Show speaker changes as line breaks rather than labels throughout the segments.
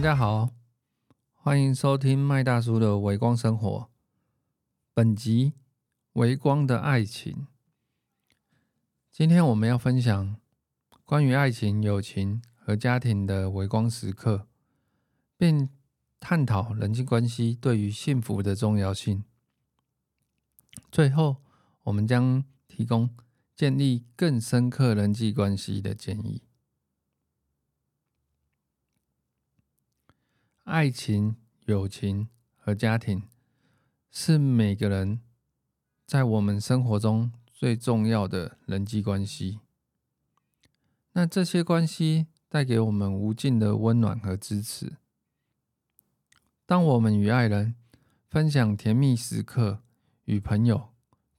大家好，欢迎收听麦大叔的微光生活。本集微光的爱情，今天我们要分享关于爱情、友情和家庭的微光时刻，并探讨人际关系对于幸福的重要性。最后，我们将提供建立更深刻人际关系的建议。爱情、友情和家庭是每个人在我们生活中最重要的人际关系。那这些关系带给我们无尽的温暖和支持。当我们与爱人分享甜蜜时刻，与朋友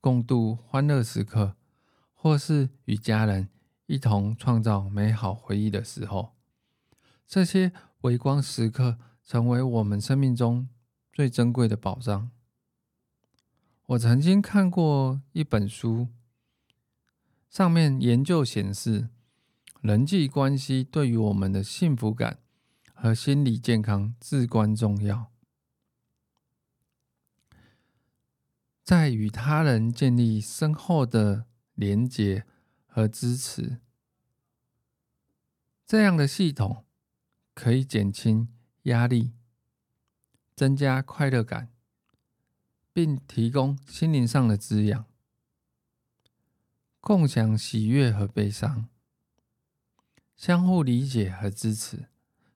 共度欢乐时刻，或是与家人一同创造美好回忆的时候，这些微光时刻。成为我们生命中最珍贵的宝藏。我曾经看过一本书，上面研究显示，人际关系对于我们的幸福感和心理健康至关重要。在与他人建立深厚的连结和支持，这样的系统可以减轻。压力，增加快乐感，并提供心灵上的滋养，共享喜悦和悲伤，相互理解和支持，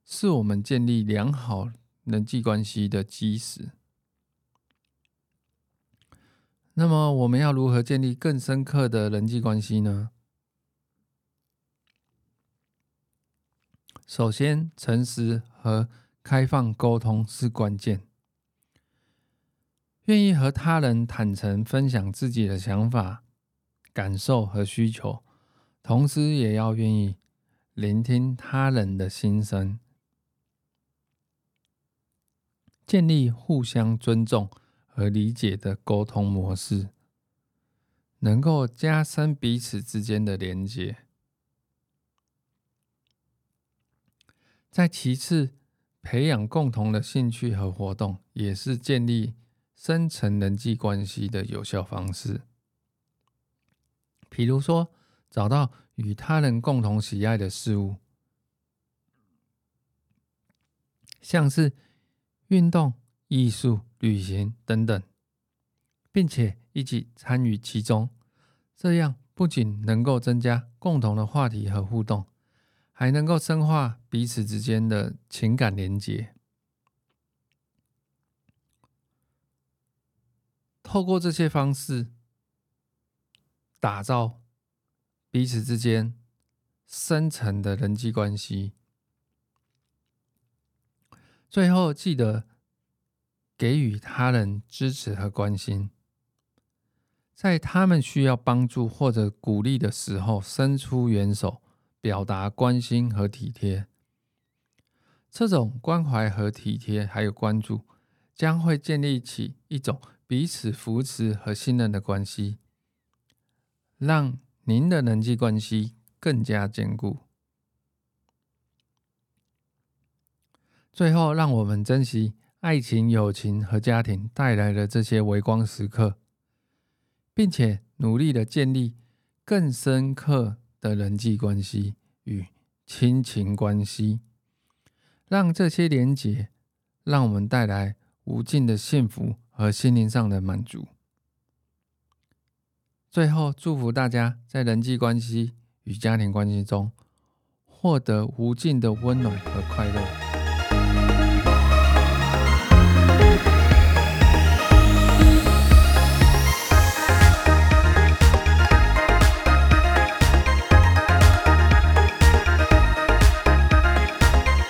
是我们建立良好人际关系的基石。那么，我们要如何建立更深刻的人际关系呢？首先，诚实和。开放沟通是关键。愿意和他人坦诚分享自己的想法、感受和需求，同时也要愿意聆听他人的心声，建立互相尊重和理解的沟通模式，能够加深彼此之间的连接。在其次。培养共同的兴趣和活动，也是建立深层人际关系的有效方式。比如说，找到与他人共同喜爱的事物，像是运动、艺术、旅行等等，并且一起参与其中，这样不仅能够增加共同的话题和互动。还能够深化彼此之间的情感连接，透过这些方式打造彼此之间深层的人际关系。最后，记得给予他人支持和关心，在他们需要帮助或者鼓励的时候，伸出援手。表达关心和体贴，这种关怀和体贴还有关注，将会建立起一种彼此扶持和信任的关系，让您的人际关系更加坚固。最后，让我们珍惜爱情、友情和家庭带来的这些微光时刻，并且努力的建立更深刻。的人际关系与亲情关系，让这些连结，让我们带来无尽的幸福和心灵上的满足。最后，祝福大家在人际关系与家庭关系中，获得无尽的温暖和快乐。